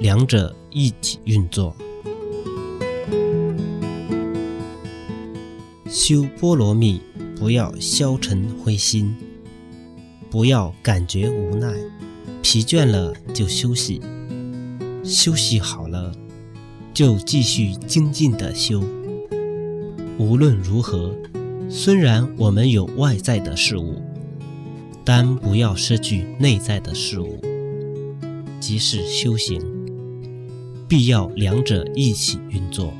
两者一起运作。修波罗蜜，不要消沉灰心，不要感觉无奈、疲倦了就休息，休息好了就继续精进的修。无论如何，虽然我们有外在的事物，但不要失去内在的事物，即是修行，必要两者一起运作。